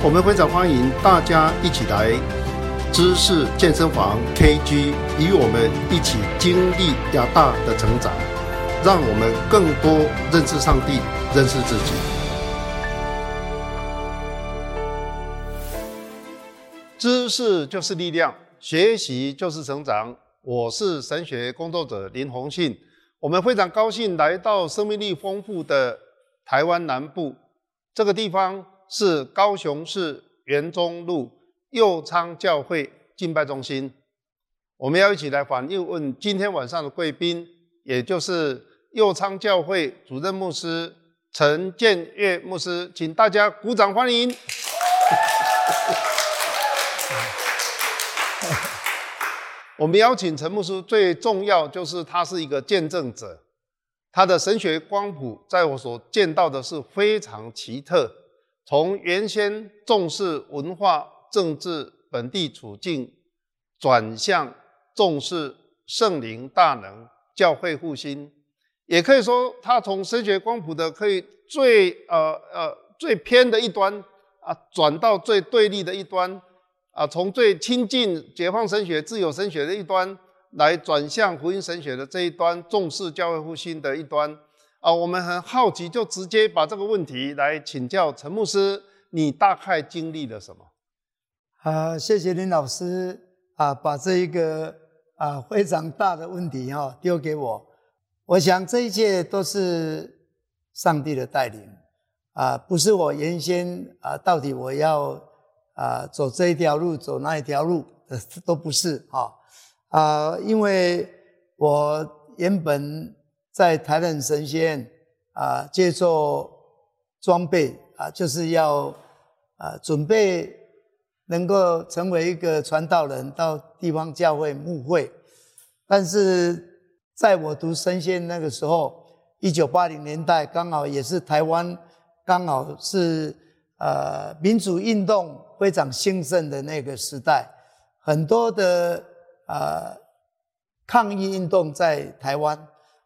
我们非常欢迎大家一起来知识健身房 KG，与我们一起经历亚大的成长，让我们更多认识上帝，认识自己。知识就是力量，学习就是成长。我是神学工作者林宏信，我们非常高兴来到生命力丰富的台湾南部这个地方。是高雄市园中路右昌教会敬拜中心，我们要一起来访问今天晚上的贵宾，也就是右昌教会主任牧师陈建岳牧师，请大家鼓掌欢迎。我们邀请陈牧师，最重要就是他是一个见证者，他的神学光谱在我所见到的是非常奇特。从原先重视文化、政治、本地处境，转向重视圣灵大能、教会复兴，也可以说他从神学光谱的可以最呃呃最偏的一端啊，转到最对立的一端啊，从最亲近解放神学、自由神学的一端，来转向福音神学的这一端，重视教会复兴的一端。啊，我们很好奇，就直接把这个问题来请教陈牧师，你大概经历了什么？啊，谢谢林老师啊，把这一个啊非常大的问题哈丢给我。我想这一切都是上帝的带领啊，不是我原先啊，到底我要啊走这一条路，走那一条路，都不是啊啊，因为我原本。在台南神仙啊，接受装备啊，就是要啊准备能够成为一个传道人，到地方教会牧会。但是在我读神仙那个时候，一九八零年代，刚好也是台湾刚好是呃民主运动非常兴盛的那个时代，很多的呃抗议运动在台湾。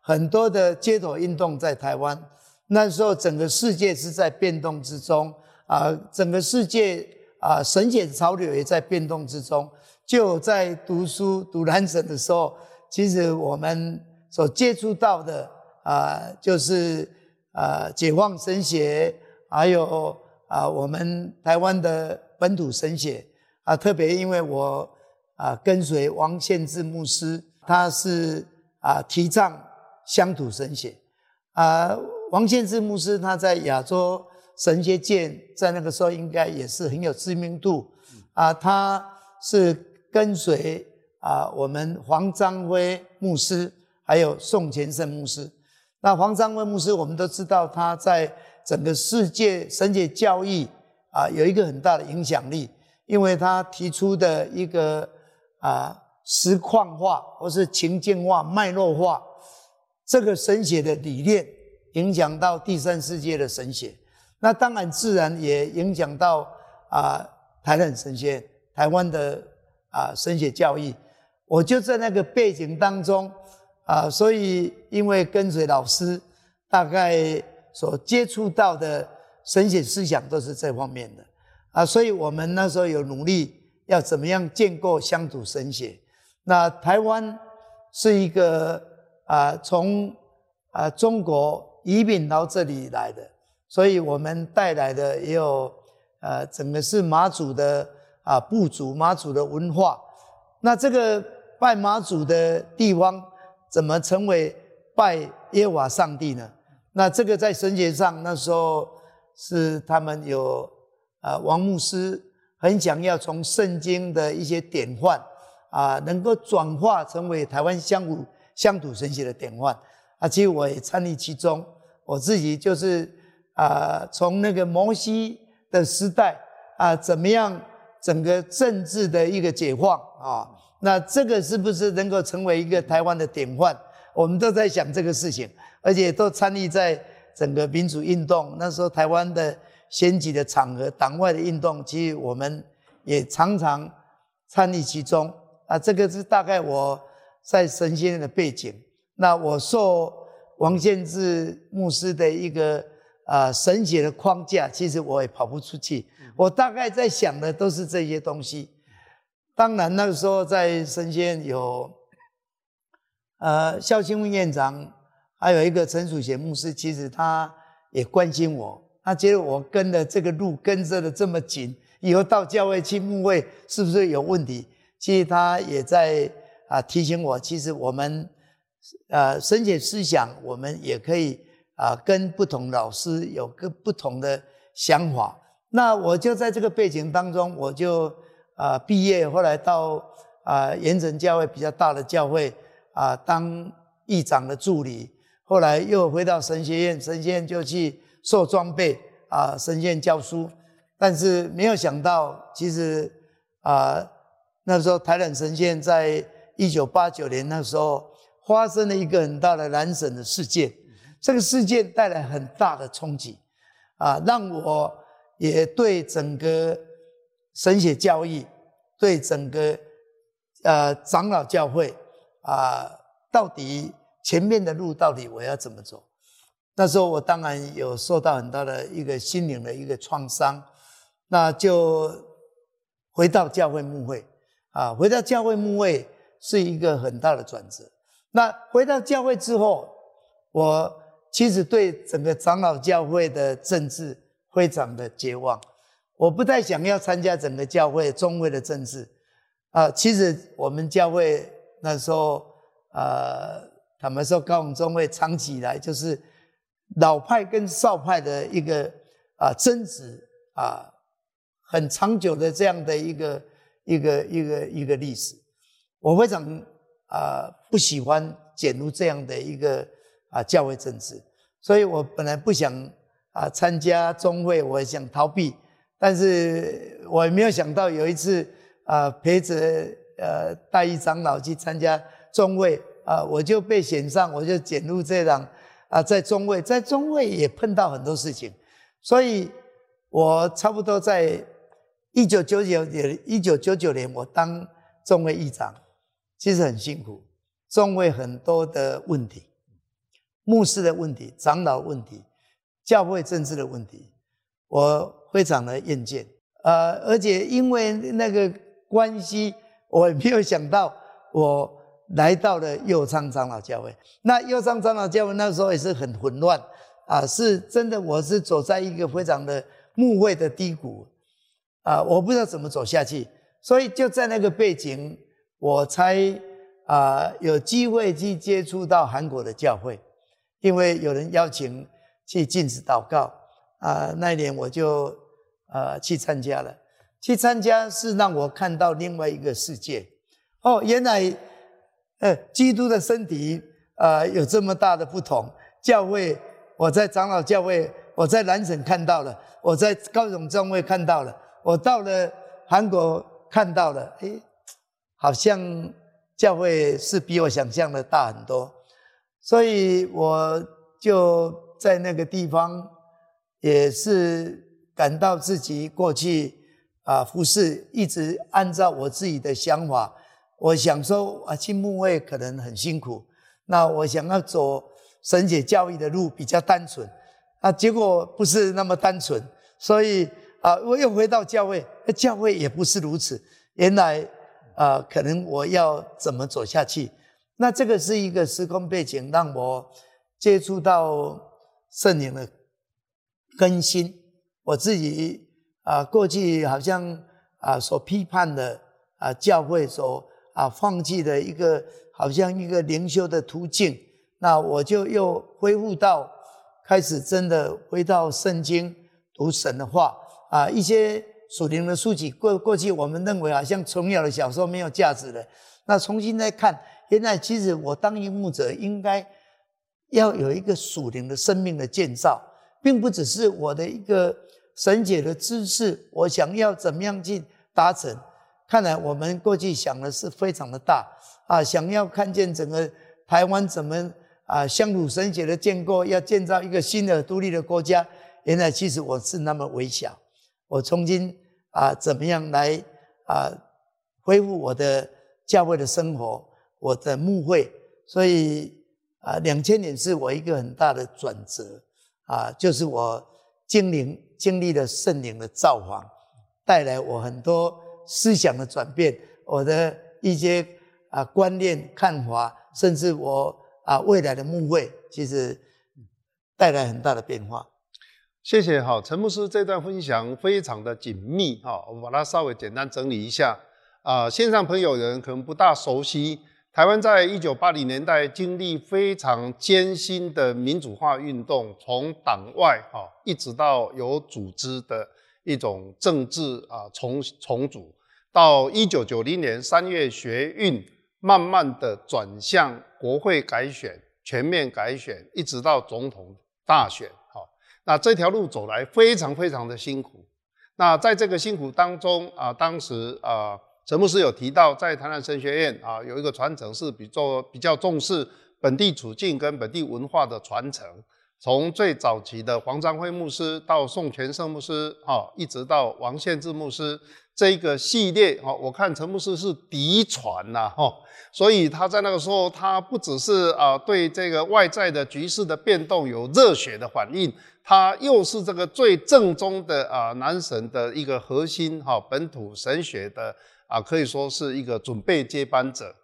很多的街头运动在台湾，那时候整个世界是在变动之中啊，整个世界啊，神学潮流也在变动之中。就在读书读兰神的时候，其实我们所接触到的啊，就是啊解放神学，还有啊我们台湾的本土神学啊，特别因为我啊跟随王献志牧师，他是啊提倡。乡土神学啊，王献志牧师他在亚洲神学界在那个时候应该也是很有知名度啊。他是跟随啊我们黄章辉牧师，还有宋干盛牧师。那黄章辉牧师我们都知道他在整个世界神学教育啊有一个很大的影响力，因为他提出的一个啊实况化或是情境化、脉络化。这个神学的理念影响到第三世界的神学，那当然自然也影响到啊、台南神学、台湾的啊、神学教育。我就在那个背景当中啊、所以因为跟随老师，大概所接触到的神学思想都是这方面的啊，所以我们那时候有努力要怎么样建构乡土神学。那台湾是一个。啊，从啊中国移民到这里来的，所以我们带来的也有呃，整个是马祖的啊部族，马祖的文化。那这个拜马祖的地方，怎么成为拜耶瓦上帝呢？那这个在神学上，那时候是他们有啊王牧师很想要从圣经的一些典范啊，能够转化成为台湾乡土。乡土神学的典范啊，其实我也参与其中。我自己就是啊，从那个摩西的时代啊，怎么样整个政治的一个解放啊。那这个是不是能够成为一个台湾的典范？我们都在想这个事情，而且都参与在整个民主运动。那时候台湾的选举的场合、党外的运动，其实我们也常常参与其中啊。这个是大概我在神学院的背景。那我受王献志牧师的一个啊神学的框架，其实我也跑不出去。我大概在想的都是这些东西。当然那个时候在神学院有呃肖清文院长，还有一个陈楚贤牧师，其实他也关心我，他觉得我跟的这个路跟着的这么紧，以后到教会去牧会是不是有问题？其实他也在啊提醒我，其实我们。呃，神学思想，我们也可以啊、跟不同老师有个不同的想法。那我就在这个背景当中，我就啊、毕业，后来到啊盐城教会比较大的教会啊、当议长的助理，后来又回到神学院，神学院就去受装备啊、神学院教书。但是没有想到，其实啊、那时候台南神学院在一九八九年那时候。发生了一个很大的南省的事件，这个事件带来很大的冲击，啊，让我也对整个神学教育，对整个呃长老教会啊，到底前面的路到底我要怎么走？那时候我当然有受到很大的一个心灵的一个创伤，那就回到教会牧会啊，回到教会牧会是一个很大的转折。那回到教会之后，我其实对整个长老教会的政治非常的绝望，我不太想要参加整个教会中会的政治。啊，其实我们教会那时候，呃，坦白说，高雄中会长期以来就是老派跟少派的一个啊争执啊，很长久的这样的一个一个一个一个历史，我非常。啊、不喜欢卷入这样的一个啊、教会政治，所以我本来不想啊、参加中会，我想逃避，但是我也没有想到有一次啊、陪着呃大一长老去参加中会啊、我就被选上，我就卷入这样啊、在中会，在中会也碰到很多事情，所以我差不多在一九九九年，一九九九年我当中会议长。其实很辛苦，中会很多的问题，牧师的问题、长老问题、教会政治的问题，我非常的厌倦。呃，而且因为那个关系，我也没有想到我来到了右昌长老教会。那右昌长老教会那时候也是很混乱啊，是真的，我是走在一个非常的牧会的低谷啊，我不知道怎么走下去，所以就在那个背景。我才啊、有机会去接触到韩国的教会，因为有人邀请去禁止祷告啊、那一年我就啊、呃、去参加了。去参加是让我看到另外一个世界哦，原来呃基督的身体啊、有这么大的不同。教会我在长老教会，我在南省看到了，我在高雄教会看到了，我到了韩国看到了，诶好像教会是比我想象的大很多，所以我就在那个地方，也是感到自己过去啊服侍一直按照我自己的想法，我想说啊去牧会可能很辛苦，那我想要走神学教育的路比较单纯，啊结果不是那么单纯，所以啊我又回到教会，教会也不是如此，原来。啊、可能我要怎么走下去？那这个是一个时空背景，让我接触到圣灵的更新。我自己啊、过去好像啊、所批判的啊、教会所啊、放弃的一个好像一个灵修的途径，那我就又恢复到开始真的回到圣经读神的话啊、一些。属灵的书籍，过过去我们认为好像琼瑶的小说没有价值的，那重新再看，现在其实我当一牧者应该要有一个属灵的生命的建造，并不只是我的一个神学的知识，我想要怎么样去达成。看来我们过去想的是非常的大啊，想要看见整个台湾怎么啊乡土神学的建构，要建造一个新的独立的国家。原来其实我是那么微小，我重新啊怎么样来啊恢复我的教会的生活，我的牧会。所以啊，两千年是我一个很大的转折啊，就是我经历经历了圣灵的造访，带来我很多。思想的转变，我的一些啊观念看法，甚至我啊未来的牧会，其实带来很大的变化。谢谢哈，陈牧师这段分享非常的紧密哈，我把它稍微简单整理一下啊。线上朋友人可能不大熟悉，台湾在一九八零年代经历非常艰辛的民主化运动，从党外哈一直到有组织的。一种政治啊重重组，到一九九零年三月学运，慢慢的转向国会改选、全面改选，一直到总统大选。那这条路走来非常非常的辛苦。那在这个辛苦当中啊，当时啊，陈牧师有提到，在台南神学院啊，有一个传承是比较比较重视本地处境跟本地文化的传承。从最早期的黄章辉牧师到宋全胜牧师，哈，一直到王献志牧师这个系列，哈，我看陈牧师是嫡传呐，哈，所以他在那个时候，他不只是啊对这个外在的局势的变动有热血的反应，他又是这个最正宗的啊南神的一个核心，哈，本土神学的啊，可以说是一个准备接班者，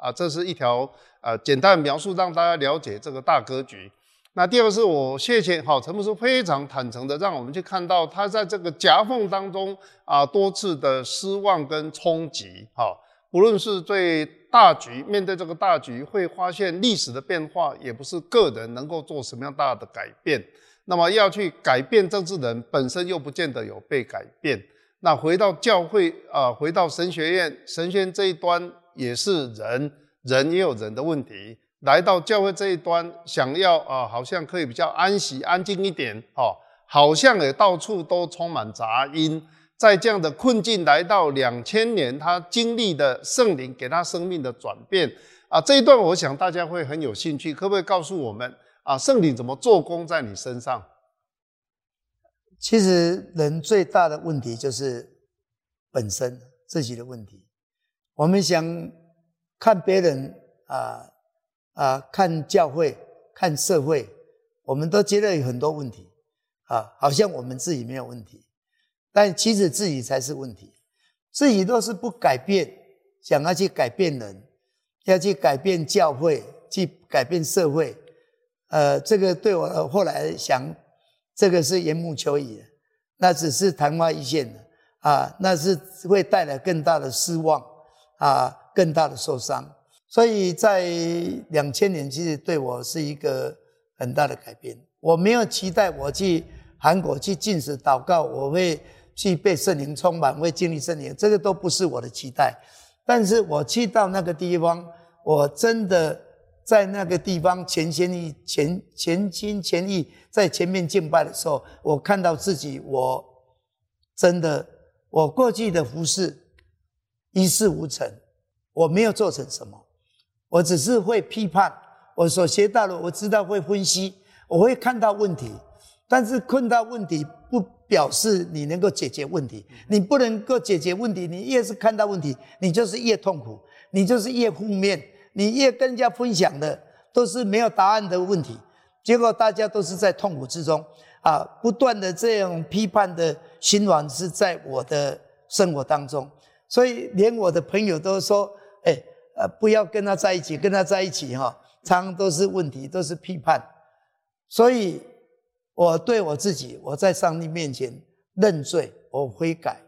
啊，这是一条呃简单的描述，让大家了解这个大格局。那第二个是我谢谢哈陈牧师非常坦诚的让我们去看到他在这个夹缝当中啊多次的失望跟冲击，哈，不论是对大局面对这个大局，会发现历史的变化也不是个人能够做什么样大的改变，那么要去改变政治人本身又不见得有被改变，那回到教会啊，回到神学院，神学院这一端也是人，人也有人的问题。来到教会这一端，想要啊，好像可以比较安息、安静一点，哦，好像也到处都充满杂音。在这样的困境来到两千年，他经历的圣灵给他生命的转变啊，这一段我想大家会很有兴趣，可不可以告诉我们啊，圣灵怎么做工在你身上？其实人最大的问题就是本身自己的问题。我们想看别人啊。啊，看教会，看社会，我们都觉得有很多问题，啊，好像我们自己没有问题，但其实自己才是问题。自己若是不改变，想要去改变人，要去改变教会，去改变社会，呃，这个对我后来想，这个是缘木求鱼，那只是昙花一现的，啊，那是会带来更大的失望，啊，更大的受伤。所以在两千年，其实对我是一个很大的改变。我没有期待我去韩国去禁食祷告，我会去被圣灵充满，会经历圣灵，这个都不是我的期待。但是我去到那个地方，我真的在那个地方全心意、全全心全意在前面敬拜的时候，我看到自己，我真的，我过去的服饰一事无成，我没有做成什么。我只是会批判，我所学到的，我知道会分析，我会看到问题，但是看到问题不表示你能够解决问题，你不能够解决问题，你越是看到问题，你就是越痛苦，你就是越负面，你越跟人家分享的都是没有答案的问题，结果大家都是在痛苦之中啊，不断的这样批判的循环是在我的生活当中，所以连我的朋友都说，哎。呃，不要跟他在一起，跟他在一起哈，常常都是问题，都是批判。所以，我对我自己，我在上帝面前认罪，我悔改，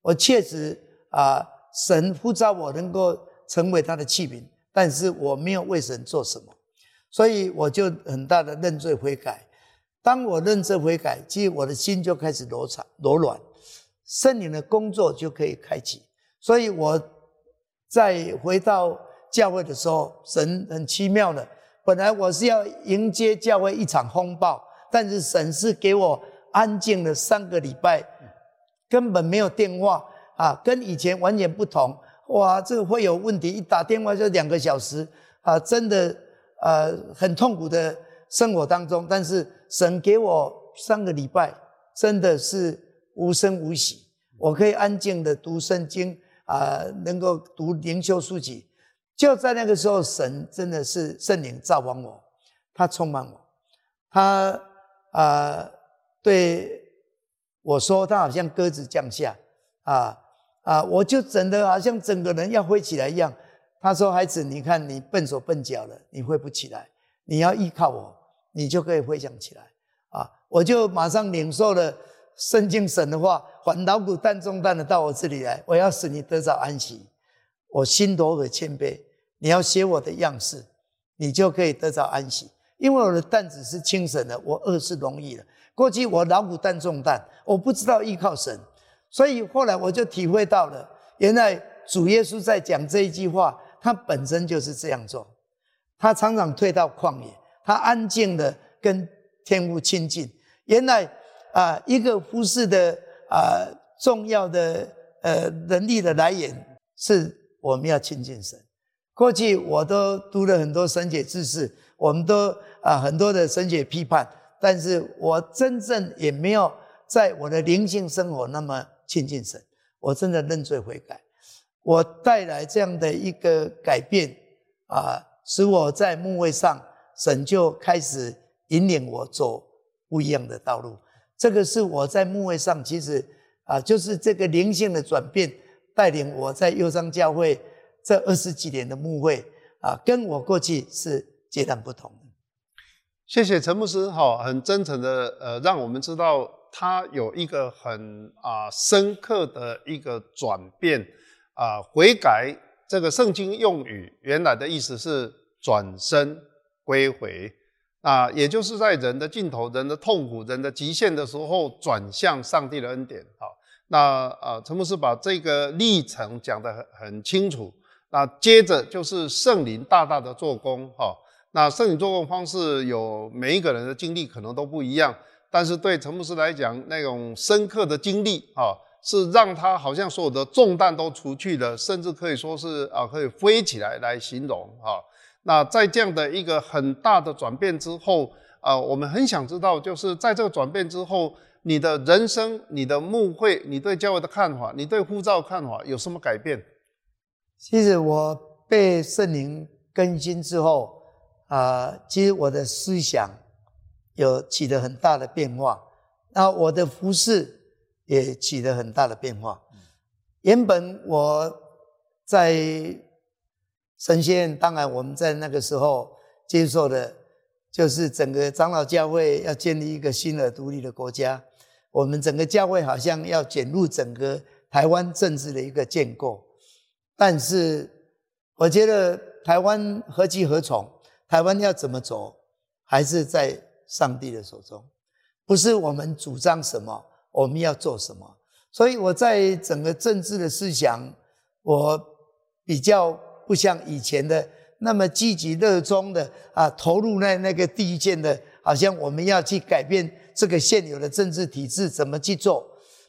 我确实啊、呃，神呼召我能够成为他的器皿，但是我没有为神做什么，所以我就很大的认罪悔改。当我认罪悔改，其实我的心就开始柔软，柔软，圣灵的工作就可以开启。所以我。在回到教会的时候，神很奇妙的。本来我是要迎接教会一场风暴，但是神是给我安静了三个礼拜，根本没有电话，啊，跟以前完全不同。哇，这个会有问题，一打电话就两个小时啊，真的呃很痛苦的生活当中。但是神给我三个礼拜，真的是无声无息，我可以安静的读圣经啊，能够读灵修书籍。就在那个时候，神真的是圣灵造访我，他充满我，他啊、对我说，他好像鸽子降下啊。啊！我就整得好像整个人要飞起来一样。他说：“孩子，你看你笨手笨脚了，你飞不起来。你要依靠我，你就可以飞翔起来。”啊！我就马上领受了圣经神的话：“凡劳苦担重担的到我这里来，我要使你得着安息。我心柔和谦卑，你要学我的样式，你就可以得着安息。因为我的担子是轻省的，我轭是容易的。过去我劳苦担重担，我不知道依靠神。”所以后来我就体会到了，原来主耶稣在讲这一句话，他本身就是这样做。他常常退到旷野，他安静的跟天父亲近。原来啊，一个服事的啊重要的呃能力的来源是我们要亲近神。过去我都读了很多神学知识，我们都啊很多的神学批判，但是我真正也没有在我的灵性生活那么。亲近神，我真的认罪悔改，我带来这样的一个改变啊，使我在墓位上，神就开始引领我走不一样的道路。这个是我在牧会上，其实啊，就是这个灵性的转变，带领我在忧伤教会这二十几年的牧会啊，跟我过去是截然不同的。谢谢陈牧师，哈，很真诚的呃，让我们知道。他有一个很啊深刻的一个转变啊悔改，这个圣经用语原来的意思是转身归回啊，也就是在人的尽头、人的痛苦、人的极限的时候，转向上帝的恩典。好，那啊陈牧师把这个历程讲得很很清楚。那接着就是圣灵大大的做工。哈，那圣灵做工方式有每一个人的经历可能都不一样。但是对陈牧师来讲，那种深刻的经历啊，是让他好像所有的重担都除去了，甚至可以说是啊，可以飞起来来形容啊。那在这样的一个很大的转变之后啊，我们很想知道，就是在这个转变之后，你的人生、你的牧会、你对教会的看法、你对呼召的看法有什么改变？其实我被圣灵更新之后啊，其实我的思想。有起了很大的变化，那我的服事也起了很大的变化。原本我在神仙，当然我们在那个时候接受的，就是整个长老教会要建立一个新的独立的国家，我们整个教会好像要卷入整个台湾政治的一个建构。但是我觉得台湾何去何从？台湾要怎么走？还是在。上帝的手中，不是我们主张什么，我们要做什么。所以我在整个政治的思想，我比较不像以前的那么积极热衷的啊，投入那那个第一线的，好像我们要去改变这个现有的政治体制，怎么去做？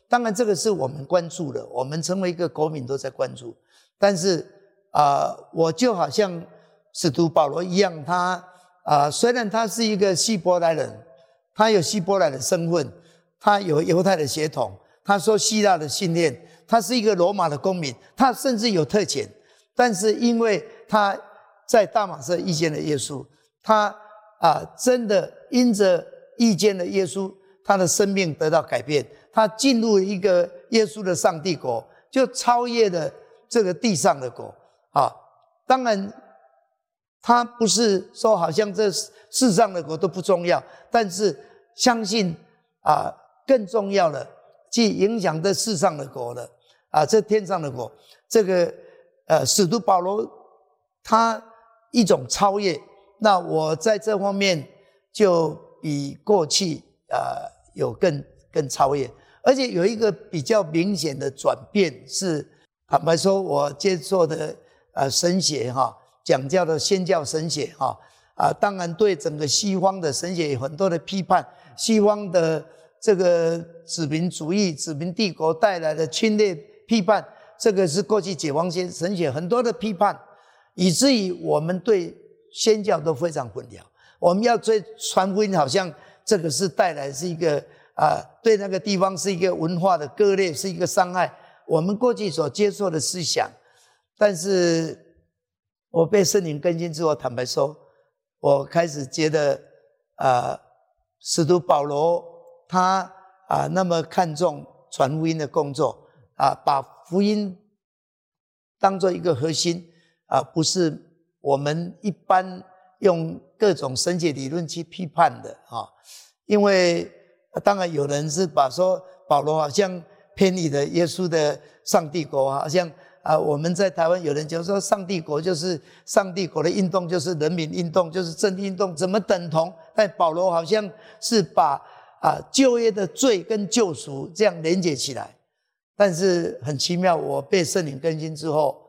当然，这个是我们关注的，我们成为一个国民都在关注。但是啊，我就好像使徒保罗一样，他。啊，虽然他是一个希伯来人，他有希伯来的身份，他有犹太的血统，他说希腊的训练，他是一个罗马的公民，他甚至有特权，但是因为他在大马色遇见了耶稣，他啊真的因着遇见了耶稣，他的生命得到改变，他进入一个耶稣的上帝国，就超越了这个地上的国啊，当然。他不是说好像这世上的国都不重要，但是相信啊，更重要的，去影响这世上的国的啊，这天上的国，这个呃，使徒保罗他一种超越，那我在这方面就比过去啊有更更超越，而且有一个比较明显的转变是，坦白说，我接触的呃神学哈。讲教的宣教神学，哈啊，当然对整个西方的神学有很多的批判。西方的这个殖民主义、殖民帝国带来的侵略批判，这个是过去解放前神学很多的批判，以至于我们对宣教都非常混淆。我们要追传福音，好像这个是带来是一个啊、对那个地方是一个文化的割裂，是一个伤害。我们过去所接受的思想，但是我被圣灵更新之后，坦白说，我开始觉得啊、使徒保罗他啊、那么看重传福音的工作啊、把福音当做一个核心啊、不是我们一般用各种神学理论去批判的啊，因为当然有人是把说保罗好像。偏离的耶稣的上帝国，好像啊，我们在台湾有人就说，上帝国就是上帝国的运动，就是人民运动，就是正义运动，怎么等同？但保罗好像是把啊旧约的罪跟救赎这样连接起来。但是很奇妙，我被圣灵更新之后，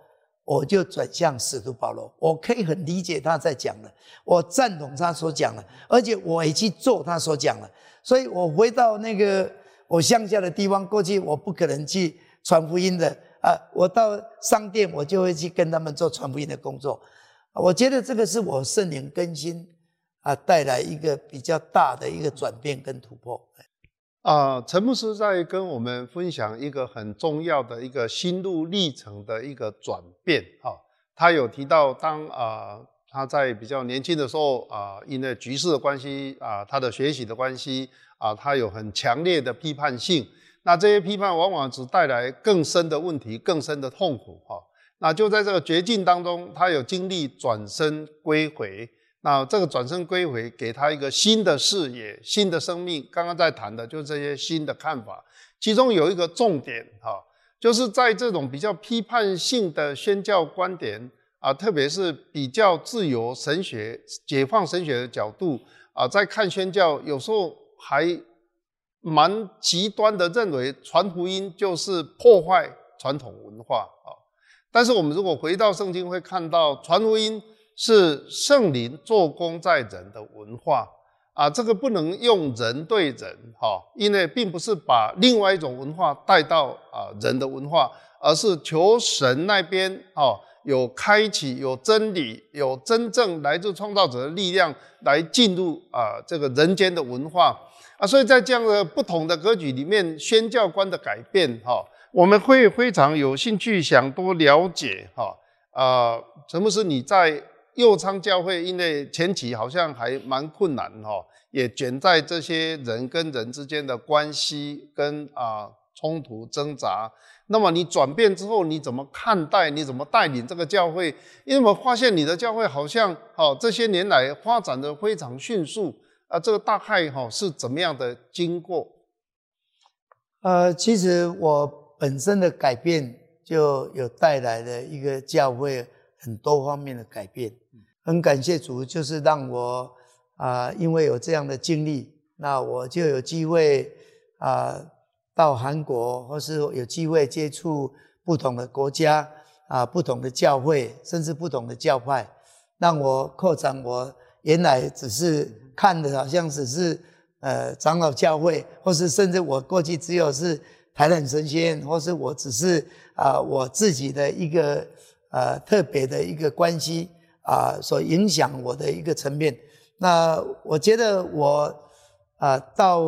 我就转向使徒保罗，我可以很理解他在讲的，我赞同他所讲的，而且我也去做他所讲的，所以我回到那个。我乡下的地方，过去我不可能去传福音的啊！我到商店，我就会去跟他们做传福音的工作。我觉得这个是我圣灵更新啊，带来一个比较大的一个转变跟突破。啊，陈牧师在跟我们分享一个很重要的一个心路历程的一个转变。哈，他有提到当啊他在比较年轻的时候啊，因为局势的关系啊，他的学习的关系。啊，他有很强烈的批判性，那这些批判往往只带来更深的问题、更深的痛苦。哈，那就在这个绝境当中，他有经历转身归回。那这个转身归回，给他一个新的视野、新的生命。刚刚在谈的就是这些新的看法，其中有一个重点，哈，就是在这种比较批判性的宣教观点啊，特别是比较自由神学、解放神学的角度啊，在看宣教，有时候。还蛮极端的认为传福音就是破坏传统文化啊，但是我们如果回到圣经，会看到传福音是圣灵做工在人的文化啊，这个不能用人对人哈，因为并不是把另外一种文化带到啊人的文化，而是求神那边啊。有开启，有真理，有真正来自创造者的力量来进入啊这个人间的文化啊，所以在这样的不同的格局里面，宣教观的改变哈，我们会非常有兴趣想多了解哈啊，陈牧师你在右昌教会，因为前期好像还蛮困难哈，也卷在这些人跟人之间的关系跟啊冲突挣扎。那么你转变之后，你怎么看待？你怎么带领这个教会？因为我发现你的教会好像，哦，这些年来发展的非常迅速啊。这个大概哈是怎么样的经过？呃，其实我本身的改变就有带来了一个教会很多方面的改变。很感谢主，就是让我啊，因为有这样的经历，那我就有机会啊。到韩国，或是有机会接触不同的国家啊，不同的教会，甚至不同的教派，让我扩展我原来只是看的好像只是呃长老教会，或是甚至我过去只有是台南神学院，或是我只是啊我自己的一个呃特别的一个关系啊所影响我的一个层面。那我觉得我啊到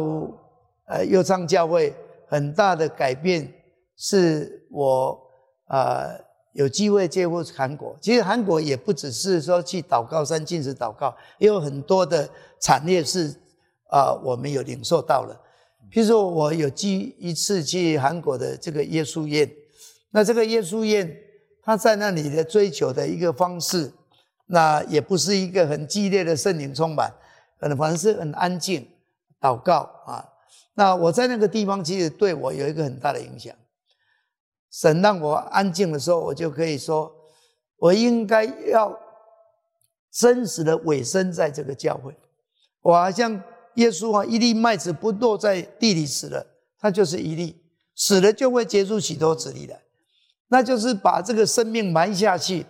呃右昌教会。很大的改变是我啊、有机会接触韩国。其实韩国也不只是说去祷告山禁食祷告，也有很多的产业是啊、我们有领受到了。譬如说我有机一次去韩国的这个耶稣宴，那这个耶稣宴他在那里的追求的一个方式，那也不是一个很激烈的圣灵充满，可能反正是很安静祷告啊。那我在那个地方，其实对我有一个很大的影响。神让我安静的时候，我就可以说，我应该要真实的委身在这个教会。我好像耶稣啊，一粒麦子不落在地里死了，它就是一粒；死了就会结出许多子粒来，那就是把这个生命埋下去。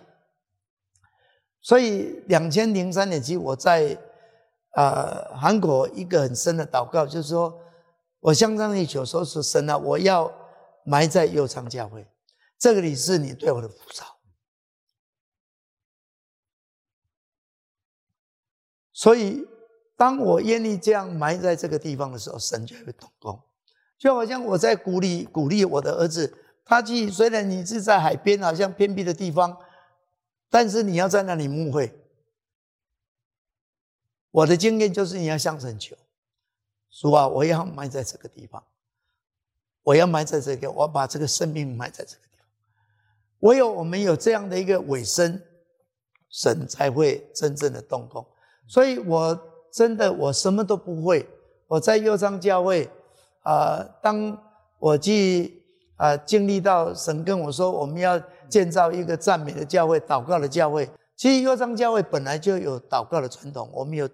所以两千零三年，其实我在呃韩国一个很深的祷告，就是说。我相当于求说是神啊，我要埋在右昌教会，这个里是你对我的补偿。所以，当我愿意这样埋在这个地方的时候，神就会动工。就好像我在鼓励鼓励我的儿子，他去虽然你是在海边，好像偏僻的地方，但是你要在那里牧会。我的经验就是你要向神求，主啊，我要埋在这个地方，我要埋在这个，我把这个生命埋在这个地方。唯有我们有这样的一个尾声，神才会真正的动工。所以，我真的我什么都不会。我在右上教会。啊、当我去啊、经历到神跟我说，我们要建造一个赞美的教会、祷告的教会。其实右昌教会本来就有祷告的传统，我们有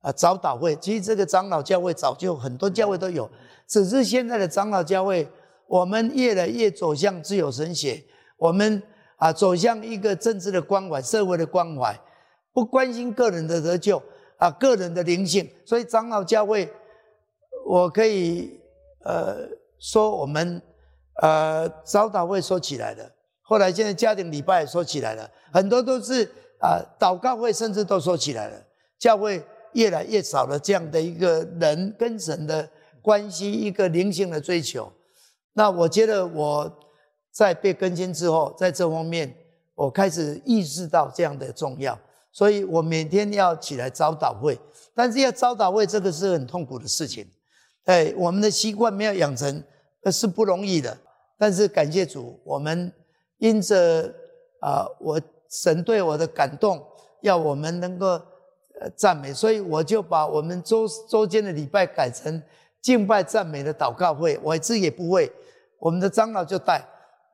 啊、早祷会。其实这个长老教会早就很多教会都有，只是现在的长老教会，我们越来越走向自由神学，我们啊、走向一个政治的关怀、社会的关怀，不关心个人的得救啊、个人的灵性。所以长老教会，我可以。呃，说我们呃早祷会说起来的，后来现在家庭礼拜也说起来了，很多都是啊、祷告会甚至都说起来了，教会越来越少了这样的一个人跟神的关系，一个灵性的追求。那我觉得我在被更新之后，在这方面我开始意识到这样的重要，所以我每天要起来早祷会，但是要早祷会这个是很痛苦的事情。哎，我们的习惯没有养成，是不容易的。但是感谢主，我们因着啊、我神对我的感动，要我们能够呃赞美，所以我就把我们周周间的礼拜改成敬拜赞美的祷告会。我自己也不会，我们的长老就带。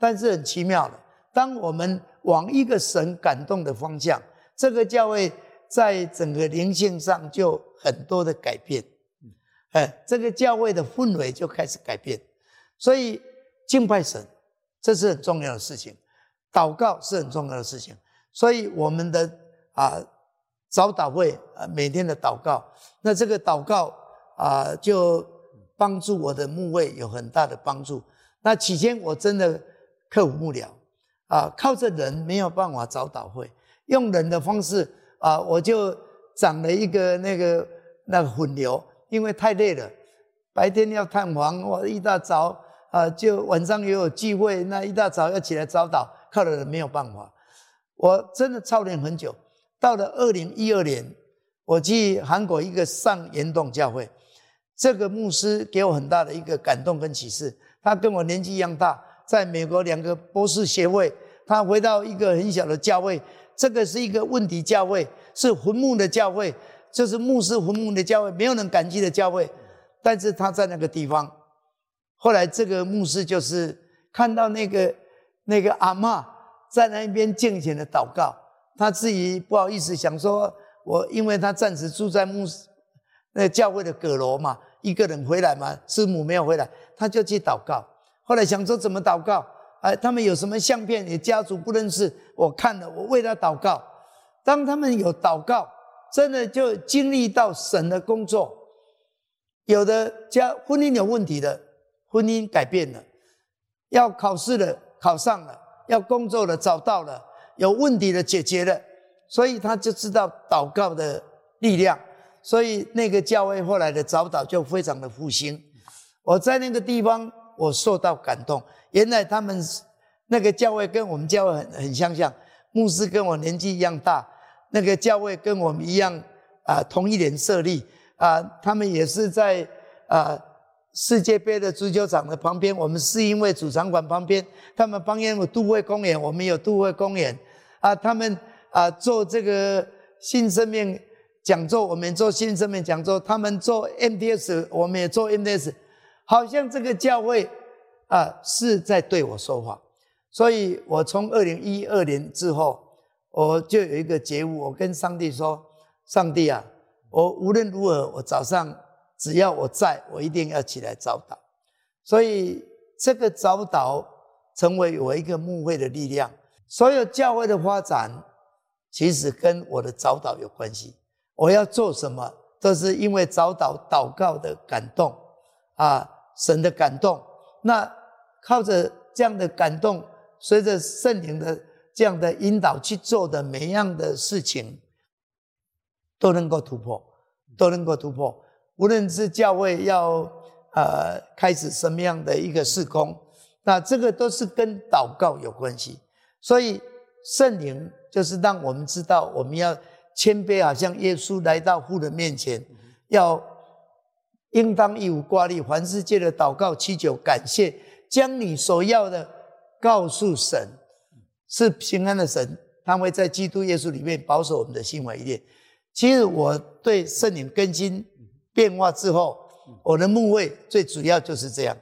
但是很奇妙的，当我们往一个神感动的方向，这个教会在整个灵性上就很多的改变。哎，这个教会的氛围就开始改变，所以敬拜神，这是很重要的事情，祷告是很重要的事情，所以我们的啊早祷会啊每天的祷告，那这个祷告啊就帮助我的牧会有很大的帮助。那起先我真的克服不了啊，靠着人没有办法早祷会，用人的方式啊，我就长了一个那个那个混流。因为太累了，白天要探访，我一大早啊、就晚上也有聚会，那一大早要起来早祷，靠的人没有办法。我真的操练很久，到了二零一二年，我去韩国一个上岩洞教会，这个牧师给我很大的一个感动跟启示。他跟我年纪一样大，在美国两个博士学位，他回到一个很小的教会，这个是一个问题教会，是坟墓的教会。就是牧师坟墓的教会，没有人感激的教会。但是他在那个地方，后来这个牧师就是看到那个那个阿嬷在那边敬虔的祷告，他自己不好意思想说，我因为他暂时住在牧师那教会的阁楼嘛，一个人回来嘛，师母没有回来，他就去祷告。后来想说怎么祷告？哎，他们有什么相片？你家族不认识，我看了，我为他祷告。当他们有祷告。真的就经历到神的工作，有的家婚姻有问题的，婚姻改变了；要考试的考上了；要工作的找到了；有问题的解决了。所以他就知道祷告的力量。所以那个教会后来的早祷就非常的复兴。我在那个地方，我受到感动。原来他们那个教会跟我们教会很很相像，牧师跟我年纪一样大。那个教会跟我们一样啊，同一年设立啊，他们也是在啊世界杯的足球场的旁边，我们是因为主场馆旁边，他们旁边有都会公园，我们有都会公园啊，他们啊做这个新生命讲座，我们做新生命讲座，他们做 MDS，我们也做 MDS，好像这个教会啊是在对我说话，所以我从二零一二年之后。我就有一个觉悟，我跟上帝说：“上帝啊，我无论如何，我早上只要我在，我一定要起来早祷。所以这个早祷成为我一个牧会的力量。所有教会的发展，其实跟我的早祷有关系。我要做什么，都是因为早祷祷告的感动啊，神的感动。那靠着这样的感动，随着圣灵的这样的引导去做的每样的事情，都能够突破，都能够突破。无论是教会要呃开始什么样的一个事工，那这个都是跟祷告有关系。所以圣灵就是让我们知道，我们要谦卑，好像耶稣来到父的面前，要应当一无挂虑，凡世界的祷告祈求感谢，将你所要的告诉神，是平安的神，他会在基督耶稣里面保守我们的心怀意念。其实我对圣灵更新变化之后，我的墓位最主要就是这样。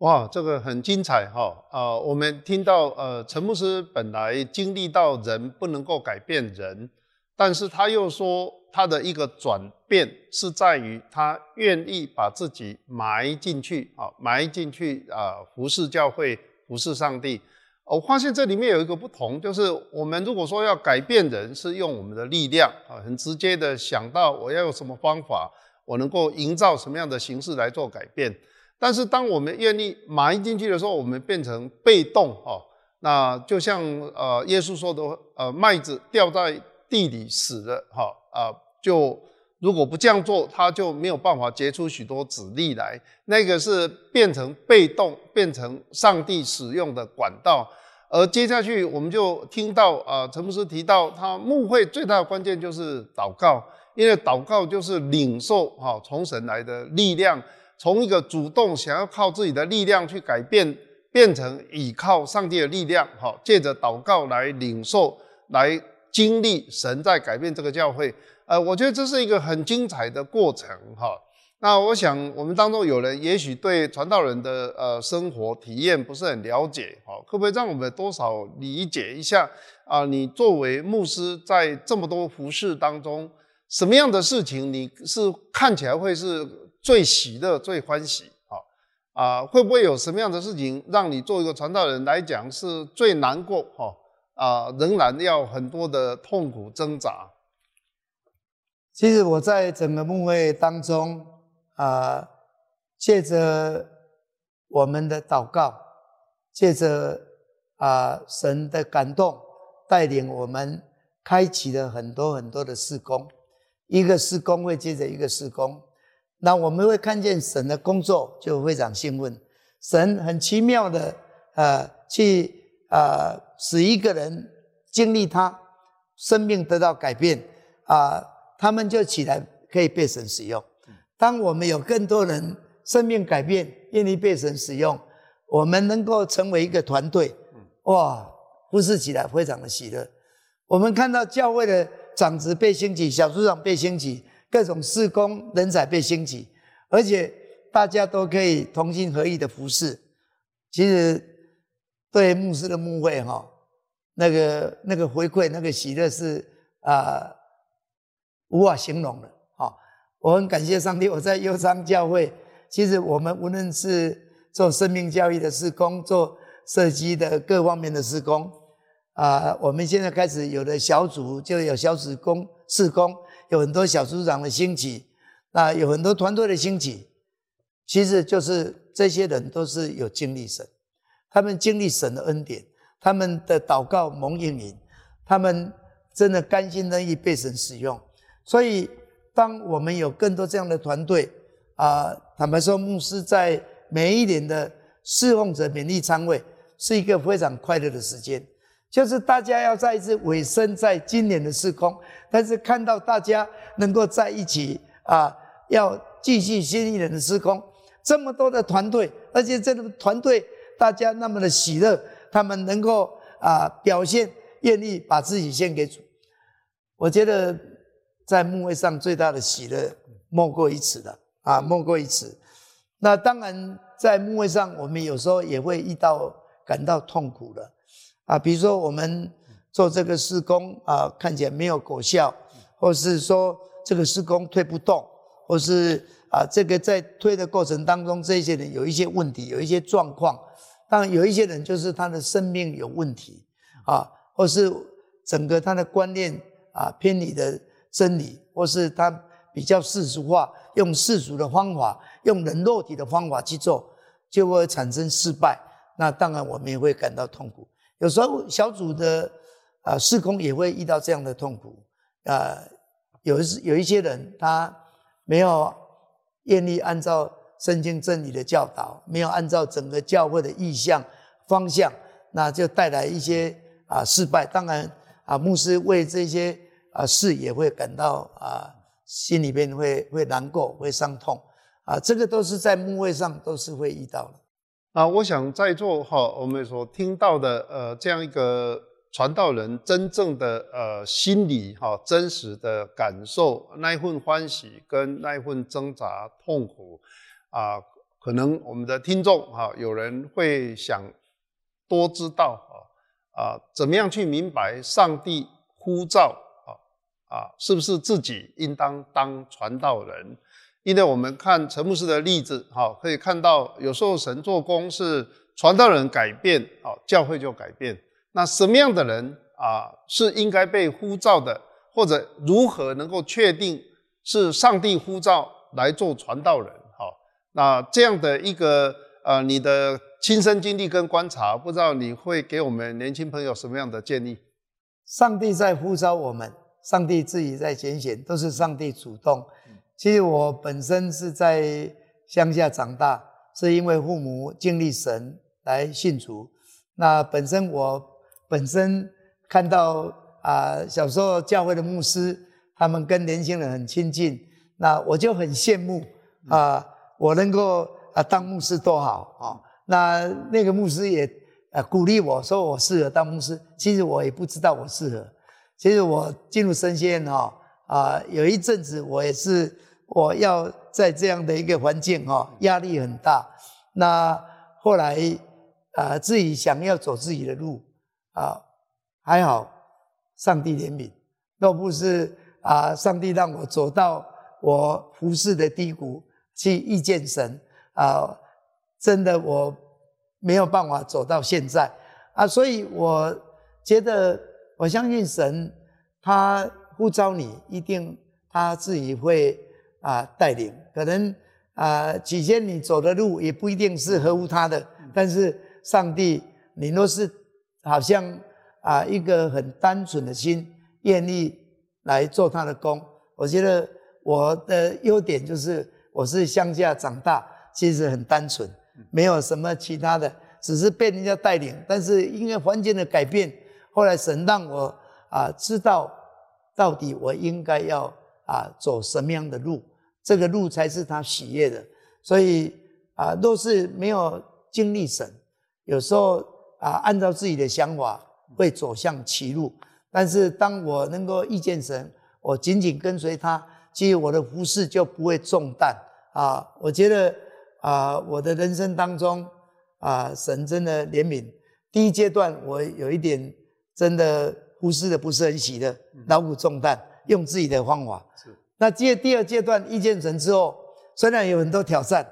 哇，这个很精彩哈！啊、我们听到呃，陈牧师本来经历到人不能够改变人，但是他又说他的一个转变是在于他愿意把自己埋进去啊，埋进去啊、服侍教会，服侍上帝。我发现这里面有一个不同，就是我们如果说要改变人，是用我们的力量啊，很直接的想到我要用什么方法，我能够营造什么样的形式来做改变。但是当我们愿意埋进去的时候，我们变成被动哦。那就像呃耶稣说的，呃麦子掉在地里死了哈啊，就如果不这样做，他就没有办法结出许多子粒来。那个是变成被动，变成上帝使用的管道。而接下去，我们就听到啊，陈牧师提到，他牧会最大的关键就是祷告，因为祷告就是领受哈从神来的力量，从一个主动想要靠自己的力量去改变，变成倚靠上帝的力量，哈，借着祷告来领受，来经历神在改变这个教会。呃，我觉得这是一个很精彩的过程，哈。那我想，我们当中有人也许对传道人的呃生活体验不是很了解，好，可不可以让我们多少理解一下啊？你作为牧师，在这么多服事当中，什么样的事情你是看起来会是最喜乐、最欢喜？好啊，会不会有什么样的事情让你做一个传道人来讲是最难过？哈啊，仍然要很多的痛苦挣扎。其实我在整个牧会当中。啊，借着我们的祷告，借着啊神的感动带领我们，开启了很多很多的事工，一个事工会接着一个事工，那我们会看见神的工作，就非常兴奋。神很奇妙的呃去呃使一个人经历他生命得到改变啊，他们就起来可以被神使用。当我们有更多人生命改变，愿意被神使用，我们能够成为一个团队，哇，服事起来非常的喜乐。我们看到教会的长子被兴起，小组长被兴起，各种事工人才被兴起，而且大家都可以同心合意的服侍。其实对牧师的牧会哈，那个那个回馈那个喜乐是啊、呃、无法形容的。我很感谢上帝，我在忧伤教会，其实我们无论是做生命教育的施工，做设计的各方面的施工，啊，我们现在开始有了小组，就有小组工施工，有很多小组长的兴起，啊，有很多团队的兴起，其实就是这些人都是有经历神，他们经历神的恩典，他们的祷告蒙应允，他们真的甘心乐意被神使用，所以。当我们有更多这样的团队啊，坦白说，牧师在每一年的侍奉者勉励餐会是一个非常快乐的时间，就是大家要再一次委身在今年的时空，但是看到大家能够在一起啊，要继续新一年的时空，这么多的团队，而且这个团队大家那么的喜乐，他们能够啊表现愿意把自己献给主，我觉得。在墓位上最大的喜乐莫过于此的啊，莫过于此。那当然，在墓位上，我们有时候也会遇到感到痛苦的啊，比如说我们做这个施工啊，看起来没有果效，或是说这个施工推不动，或是啊，这个在推的过程当中，这些人有一些问题，有一些状况。当然，有一些人就是他的生命有问题啊，或是整个他的观念啊偏离的。真理，或是他比较世俗化，用世俗的方法，用人肉体的方法去做，就会产生失败。那当然我们也会感到痛苦。有时候小组的啊事工也会遇到这样的痛苦啊，有一有一些人他没有愿意按照圣经真理的教导，没有按照整个教会的意向方向，那就带来一些啊失败。当然啊，牧师为这些啊事也会感到啊心里边会会难过，会伤痛啊，这个都是在墓位上都是会遇到的。啊，我想在座哈，我们所听到的呃这样一个传道人真正的呃心理哈，真实的感受，那一份欢喜跟那一份挣扎痛苦啊，可能我们的听众哈，有人会想多知道啊啊，怎么样去明白上帝呼召啊，是不是自己应当当传道人？因为我们看陈牧师的例子，哈，可以看到有时候神做工是传道人改变，好，教会就改变。那什么样的人啊是应该被呼召的，或者如何能够确定是上帝呼召来做传道人？哈，那这样的一个呃，你的亲身经历跟观察，不知道你会给我们年轻朋友什么样的建议？上帝在呼召我们，上帝自己在拣选，都是上帝主动。其实我本身是在乡下长大，是因为父母经历神来信主。那本身我本身看到啊、小时候教会的牧师，他们跟年轻人很亲近，那我就很羡慕啊、我能够啊当牧师多好啊、那那个牧师也啊鼓励我说我适合当牧师。其实我也不知道我适合。其实我进入神仙哈啊，有一阵子我也是。我要在这样的一个环境哈，压力很大。那后来啊、自己想要走自己的路啊，还好，上帝怜悯。若不是啊，上帝让我走到我服侍的低谷去遇见神啊，真的我没有办法走到现在啊。所以我觉得，我相信神，他呼召你，一定他自己会。啊，带领。可能啊，起先你走的路也不一定是合乎他的，但是上帝，你若是好像啊一个很单纯的心，愿意来做他的工，我觉得我的优点就是我是乡下长大，其实很单纯，没有什么其他的，只是被人家带领，但是因为环境的改变，后来神让我啊知道到底我应该要。啊，走什么样的路，这个路才是他喜悦的。所以啊，若是没有经历神，有时候啊，按照自己的想法会走向歧路。但是当我能够遇见神，我紧紧跟随他，其实我的服饰就不会重担啊。我觉得啊，我的人生当中啊，神真的怜悯。第一阶段我有一点真的服事的不是很喜乐，劳苦重担。用自己的方法，是。那接第二阶段一建成之后，虽然有很多挑战，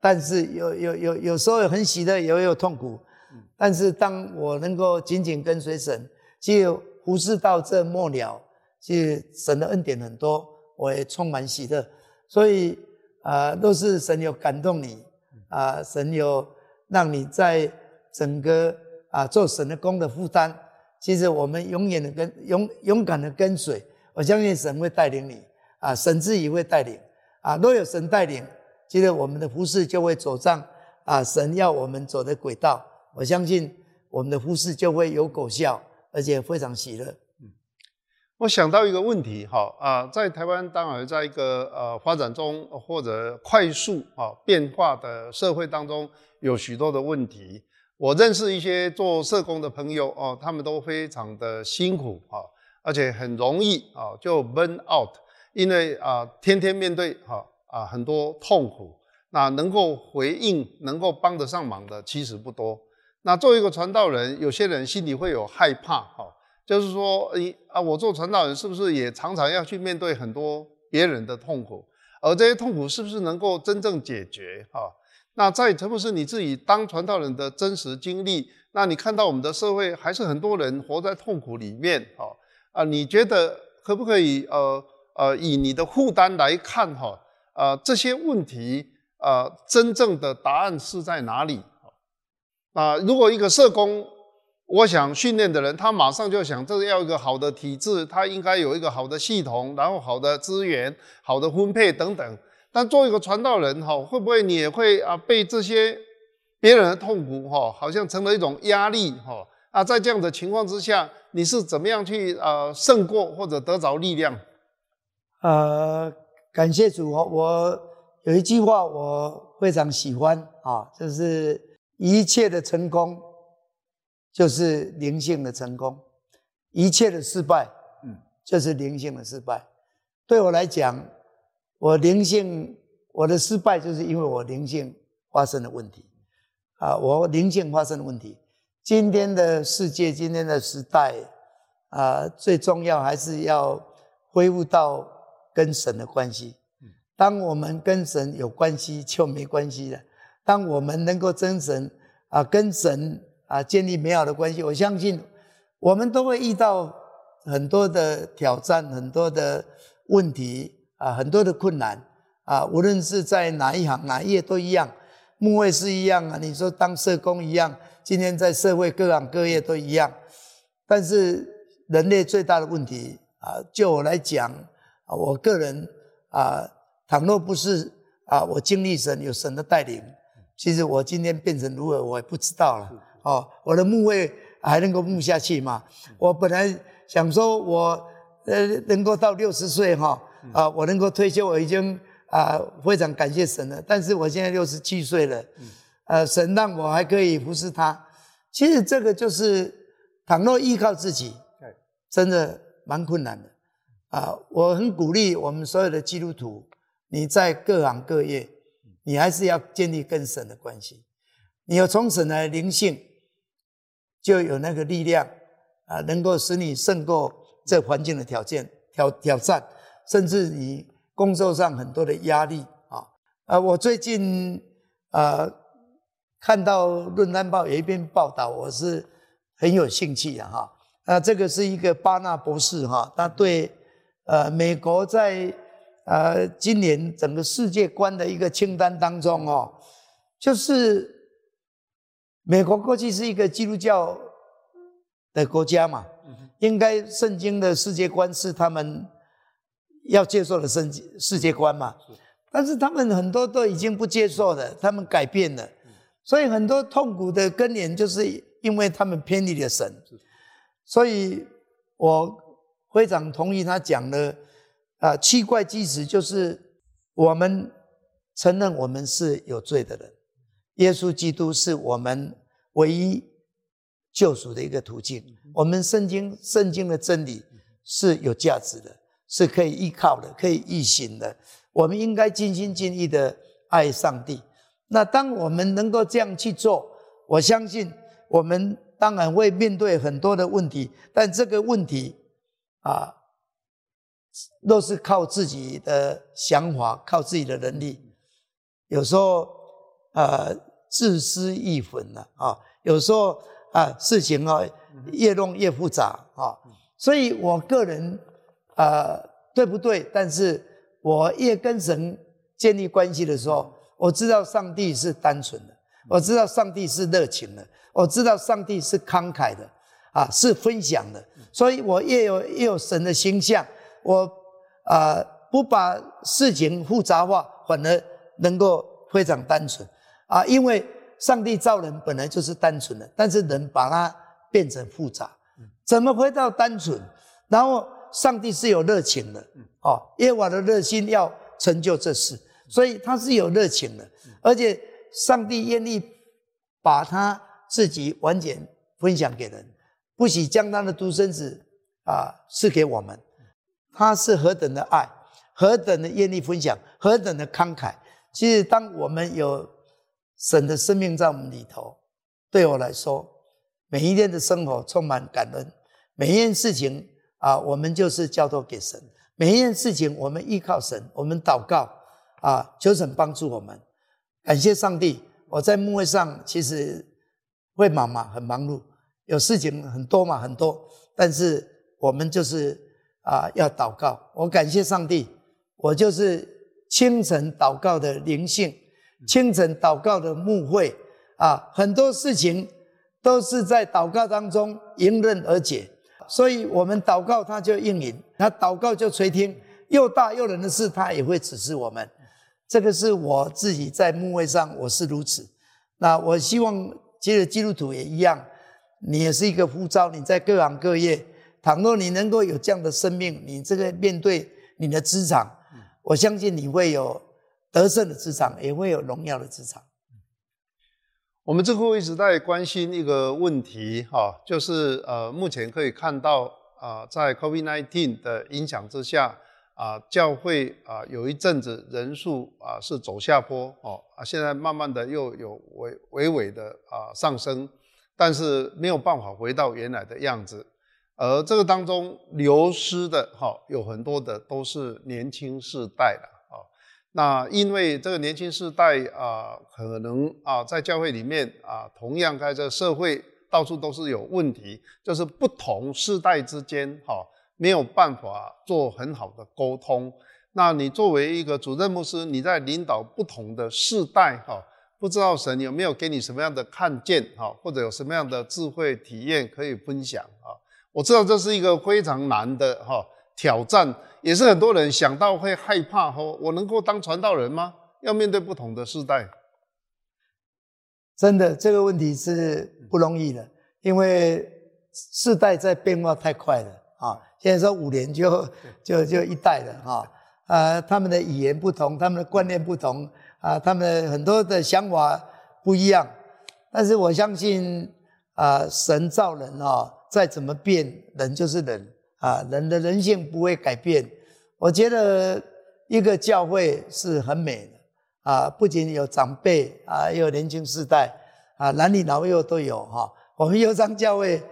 但是有有有有时候很喜乐，也会有痛苦。嗯。但是当我能够紧紧跟随神，就服侍到这末了，其实神的恩典很多，我也充满喜乐。所以啊，都是神有感动你啊，神有让你在整个啊做神的工的负担。其实我们永远的跟勇勇敢的跟随。我相信神会带领你啊，神自己会带领啊。若有神带领，其实我们的服事就会走上啊神要我们走的轨道。我相信我们的服事就会有果效，而且非常喜乐。嗯，我想到一个问题哈啊，在台湾当然在一个呃发展中或者快速啊变化的社会当中，有许多的问题。我认识一些做社工的朋友哦，他们都非常的辛苦啊。而且很容易啊，就 burn out，因为啊，天天面对哈啊很多痛苦，那能够回应、能够帮得上忙的其实不多。那作为一个传道人，有些人心里会有害怕哈，就是说，诶啊，我做传道人是不是也常常要去面对很多别人的痛苦？而这些痛苦是不是能够真正解决？哈，那在特别是你自己当传道人的真实经历，那你看到我们的社会还是很多人活在痛苦里面哈。啊，你觉得可不可以呃呃以你的负担来看哈？呃，这些问题呃，真正的答案是在哪里？啊、如果一个社工，我想训练的人，他马上就想，这个要一个好的体制，他应该有一个好的系统，然后好的资源、好的分配等等。但做一个传道人，哈，会不会你也会啊被这些别人的痛苦，哈，好像成了一种压力，哈？啊，在这样的情况之下，你是怎么样去呃胜过或者得着力量？呃，感谢主哦，我有一句话我非常喜欢啊，就是一切的成功就是灵性的成功，一切的失败，嗯，就是灵性的失败。对我来讲，我灵性我的失败就是因为我灵性发生了问题啊，我灵性发生了问题。今天的世界，今天的时代啊，最重要还是要恢复到。跟神的关系，当我们跟神有关系，就没关系了。当我们能够真神啊，跟神啊建立美好的关系，我相信我们都会遇到很多的挑战，很多的问题啊，很多的困难啊。无论是在哪一行哪一业都一样，牧会是一样啊。你说当社工一样，今天在社会各行各业都一样。但是人类最大的问题啊，就我来讲。啊，我个人啊，倘若不是啊，我经历神有神的带领，其实我今天变成如何，我也不知道了。哦，我的牧会还能够牧下去吗？我本来想说我呃能够到六十岁哈啊，我能够退休，我已经啊非常感谢神了。但是我现在六十七岁了，呃，神让我还可以服侍他。其实这个就是倘若依靠自己，真的蛮困难的。啊，我很鼓励我们所有的基督徒，你在各行各业，你还是要建立跟神的关系。你要从神来灵性，就有那个力量啊，能够使你胜过这环境的条件挑挑战，甚至你工作上很多的压力啊。啊，我最近啊看到《论坛报》有一篇报道，我是很有兴趣的哈。啊，这个是一个巴纳博士哈，他对。呃，美国在呃今年整个世界观的一个清单当中哦，就是美国过去是一个基督教的国家嘛，应该圣经的世界观是他们要接受的圣世界观嘛，但是他们很多都已经不接受了，他们改变了，所以很多痛苦的根源就是因为他们偏离了神，所以我。非常同意他讲的，啊，七怪基石就是我们承认我们是有罪的人，耶稣基督是我们唯一救赎的一个途径。我们圣经圣经的真理是有价值的，是可以依靠的，可以依行的。我们应该尽心尽意的爱上帝。那当我们能够这样去做，我相信我们当然会面对很多的问题，但这个问题。啊，若是靠自己的想法，靠自己的能力，有时候呃自私亦焚了啊。有时候啊事情啊越弄越复杂啊。所以我个人呃对不对？但是我越跟神建立关系的时候，我知道上帝是单纯的，我知道上帝是热情的，我知道上帝是慷慨的。啊，是分享的，所以我越有越有神的形象，我啊、不把事情复杂化，反而能够非常单纯啊，因为上帝造人本来就是单纯的，但是人把它变成复杂，怎么回到单纯？然后上帝是有热情的，哦，耶和华的热心要成就这事，所以他是有热情的，而且上帝愿意把他自己完全分享给人。不惜将他的独生子啊赐给我们，他是何等的爱，何等的愿意分享，何等的慷慨。其实，当我们有神的生命在我们里头，对我来说，每一天的生活充满感恩。每一件事情啊，我们就是交托给神；每一件事情，我们依靠神，我们祷告啊，求神帮助我们。感谢上帝，我在牧会上其实会忙嘛，很忙碌。有事情很多嘛，很多，但是我们就是啊、呃，要祷告。我感谢上帝，我就是清晨祷告的灵性，清晨祷告的牧会啊，很多事情都是在祷告当中迎刃而解，所以我们祷告他就应允，他祷告就垂听，又大又难的事他也会指示我们。这个是我自己在牧会上我是如此。那我希望，其实基督徒也一样，你也是一个呼召，你在各行各业，倘若你能够有这样的生命，你这个面对你的职场，我相信你会有得胜的职场，也会有荣耀的职场。我们这会一直在关心一个问题，哈，就是呃，目前可以看到啊，在 COVID-19 的影响之下。啊，教会啊，有一阵子人数啊是走下坡哦，啊，现在慢慢的又有微微微的啊上升，但是没有办法回到原来的样子，而这个当中流失的哈有很多的都是年轻世代的，那因为这个年轻世代啊，可能啊在教会里面啊，同样在这社会到处都是有问题，就是不同世代之间哈。没有办法做很好的沟通。那你作为一个主任牧师，你在领导不同的世代，哈，不知道神有没有给你什么样的看见，哈，或者有什么样的智慧体验可以分享，啊？我知道这是一个非常难的哈挑战，也是很多人想到会害怕，哈，我能够当传道人吗？要面对不同的世代，真的这个问题是不容易的，因为世代在变化太快了。啊，现在说五年就就就一代了啊，呃，他们的语言不同，他们的观念不同，啊，他们很多的想法不一样，但是我相信啊，神造人啊，再怎么变，人就是人啊，人的人性不会改变。我觉得一个教会是很美的啊，不仅有长辈啊，也有年轻世代啊，男女老幼都有哈。我们忧章教会。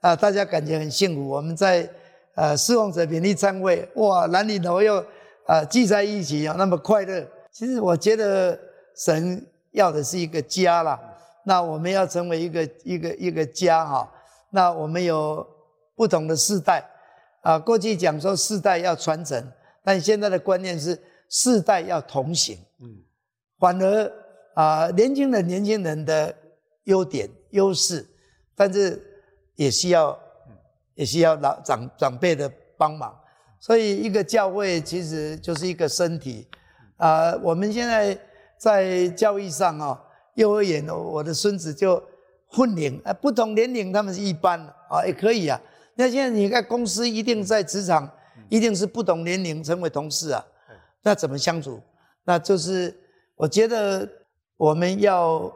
啊，大家感觉很幸福。我们在呃侍奉者勉励餐会，哇，男女老幼啊聚在一起啊，那么快乐。其实我觉得神要的是一个家啦。那我们要成为一个一个一个家哈。那我们有不同的世代啊，过去讲说世代要传承，但现在的观念是世代要同行。嗯，反而啊，年轻人年轻人的优点优势，但是。也需要，也需要老长长辈的帮忙，所以一个教会其实就是一个身体啊、呃。我们现在在教育上啊，幼儿园，我的孙子就混龄啊，不同年龄他们是一班啊，也可以啊。那现在你看公司一定在职场，一定是不同年龄成为同事啊，那怎么相处？那就是我觉得我们要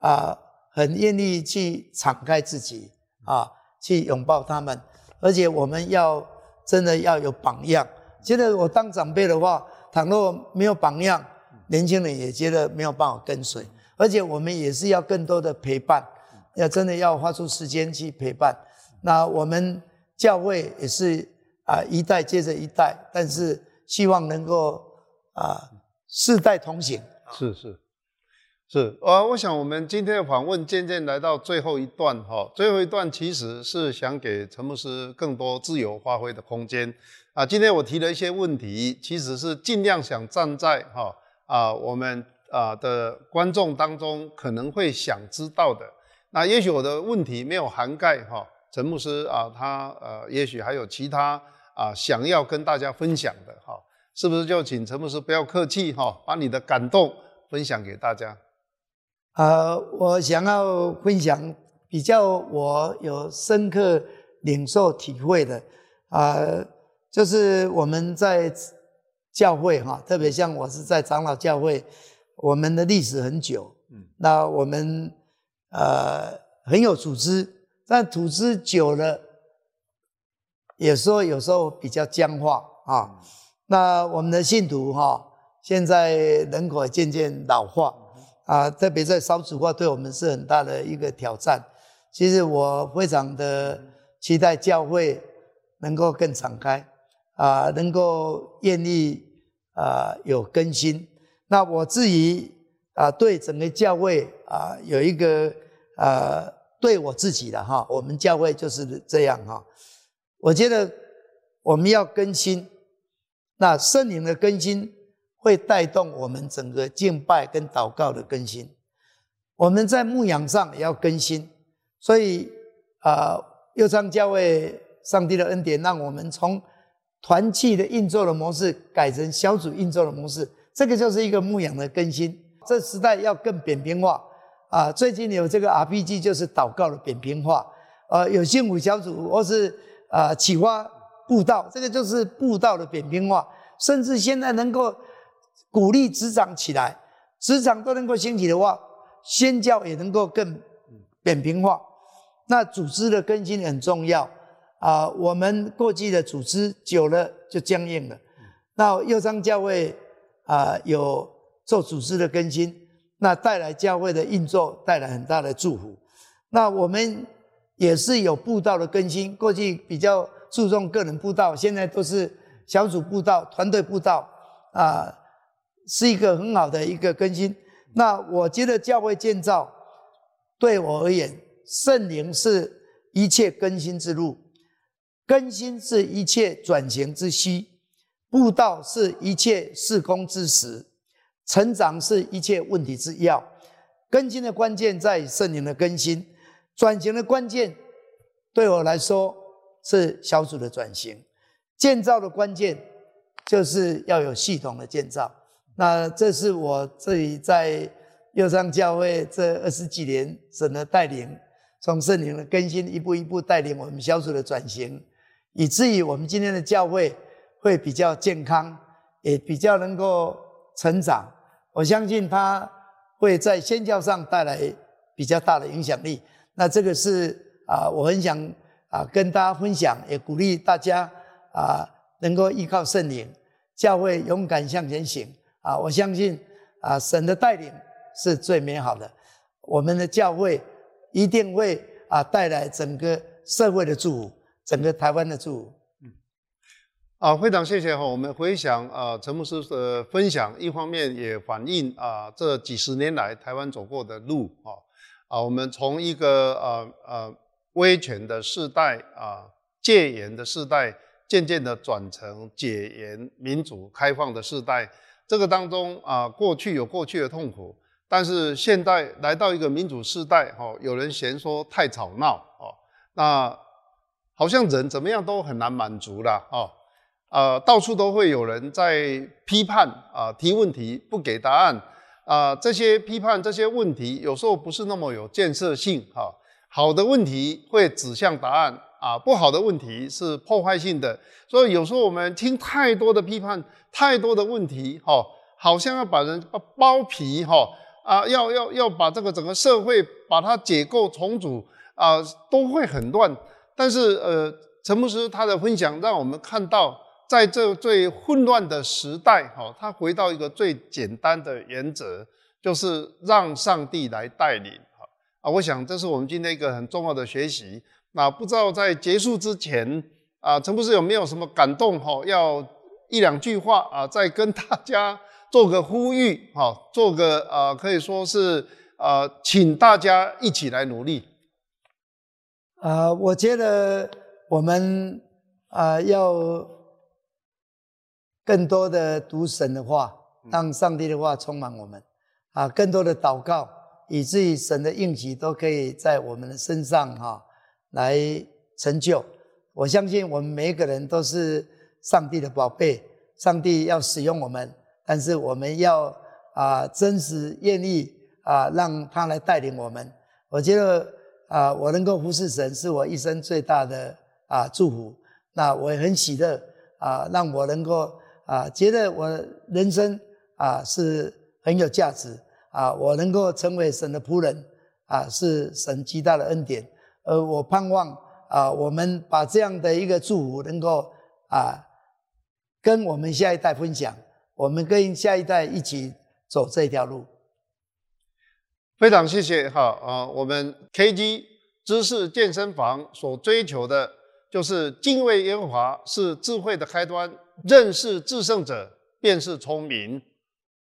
啊，很愿意去敞开自己。啊，去拥抱他们，而且我们要真的要有榜样。觉得我当长辈的话，倘若没有榜样，年轻人也觉得没有办法跟随。而且我们也是要更多的陪伴，要真的要花出时间去陪伴。那我们教会也是啊，一代接着一代，但是希望能够啊，世代同行。是是。是啊，我想我们今天的访问渐渐来到最后一段哈，最后一段其实是想给陈牧师更多自由发挥的空间啊。今天我提了一些问题，其实是尽量想站在哈啊我们啊的观众当中可能会想知道的。那也许我的问题没有涵盖哈陈牧师啊，他呃也许还有其他啊想要跟大家分享的哈，是不是就请陈牧师不要客气哈，把你的感动分享给大家。呃，我想要分享比较我有深刻领受体会的，啊、呃，就是我们在教会哈，特别像我是在长老教会，我们的历史很久，嗯，那我们呃很有组织，但组织久了，有时候有时候比较僵化啊。那我们的信徒哈，现在人口渐渐老化。啊，特别在少子化，对我们是很大的一个挑战。其实我非常的期待教会能够更敞开，啊，能够愿意啊有更新。那我至于啊，对整个教会啊有一个啊，对我自己的哈，我们教会就是这样哈。我觉得我们要更新，那圣灵的更新会带动我们整个敬拜跟祷告的更新。我们在牧养上也要更新，所以啊，右昌教会上帝的恩典，让我们从团契的运作的模式改成小组运作的模式，这个就是一个牧养的更新。这时代要更扁平化啊！最近有这个 RPG，就是祷告的扁平化。呃，有幸福小组或是啊启发布道，这个就是布道的扁平化。甚至现在能够鼓励职场起来，职场都能够兴起的话，宣教也能够更扁平化。那组织的更新很重要啊！我们过去的组织久了就僵硬了。那右昌教会啊有做组织的更新，那带来教会的运作，带来很大的祝福。那我们也是有步道的更新，过去比较注重个人步道，现在都是小组步道、团队步道啊，是一个很好的一个更新。那我觉得教会建造对我而言，圣灵是一切更新之路，更新是一切转型之需，步道是一切事工之时，成长是一切问题之要。更新的关键在于圣灵的更新，转型的关键对我来说是小组的转型，建造的关键就是要有系统的建造。那这是我这里在右上教会这二十几年神的带领，从圣灵的更新一步一步带领我们小组的转型，以至于我们今天的教会会比较健康，也比较能够成长。我相信他会在宣教上带来比较大的影响力。那这个是啊，我很想啊跟大家分享，也鼓励大家啊能够依靠圣灵，教会勇敢向前行。啊，我相信啊，神的带领是最美好的。我们的教会一定会啊带来整个社会的祝福，整个台湾的祝福。啊，非常谢谢哈。我们回想啊，陈牧师的分享，一方面也反映啊这几十年来台湾走过的路啊啊，我们从一个呃呃威权的世代啊戒严的世代，渐渐的转成解严民主开放的世代。这个当中啊，过去有过去的痛苦，但是现在来到一个民主时代，哈，有人嫌说太吵闹，哦，那好像人怎么样都很难满足了，哦，呃，到处都会有人在批判啊，提问题不给答案，啊，这些批判这些问题有时候不是那么有建设性，哈，好的问题会指向答案。啊，不好的问题是破坏性的，所以有时候我们听太多的批判，太多的问题，哈，好像要把人包皮，哈，啊，要要要把这个整个社会把它解构重组，啊，都会很乱。但是，呃，陈牧师他的分享让我们看到，在这最混乱的时代，哈，他回到一个最简单的原则，就是让上帝来带领，哈，啊，我想这是我们今天一个很重要的学习。那不知道在结束之前啊，陈博士有没有什么感动哈？要一两句话啊，再跟大家做个呼吁哈，做个啊，可以说是啊，请大家一起来努力。啊，我觉得我们啊要更多的读神的话，让上帝的话充满我们啊，更多的祷告，以至于神的应许都可以在我们的身上哈。来成就，我相信我们每一个人都是上帝的宝贝，上帝要使用我们，但是我们要啊、呃、真实愿意啊、呃、让他来带领我们。我觉得啊、呃、我能够服侍神是我一生最大的啊、呃、祝福。那我也很喜乐啊、呃，让我能够啊、觉得我人生啊、是很有价值啊、我能够成为神的仆人啊、是神极大的恩典。而，我盼望啊，我们把这样的一个祝福能够啊，跟我们下一代分享，我们跟下一代一起走这条路。非常谢谢哈啊，我们 KG 知识健身房所追求的就是敬畏耶和华是智慧的开端，认识至圣者便是聪明。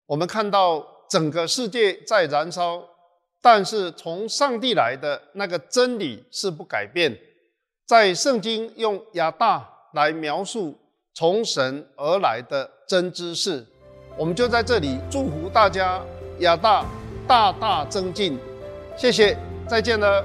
我们看到整个世界在燃烧。但是从上帝来的那个真理是不改变，在圣经用亚大来描述从神而来的真知识，我们就在这里祝福大家亚大大大增进，谢谢，再见了。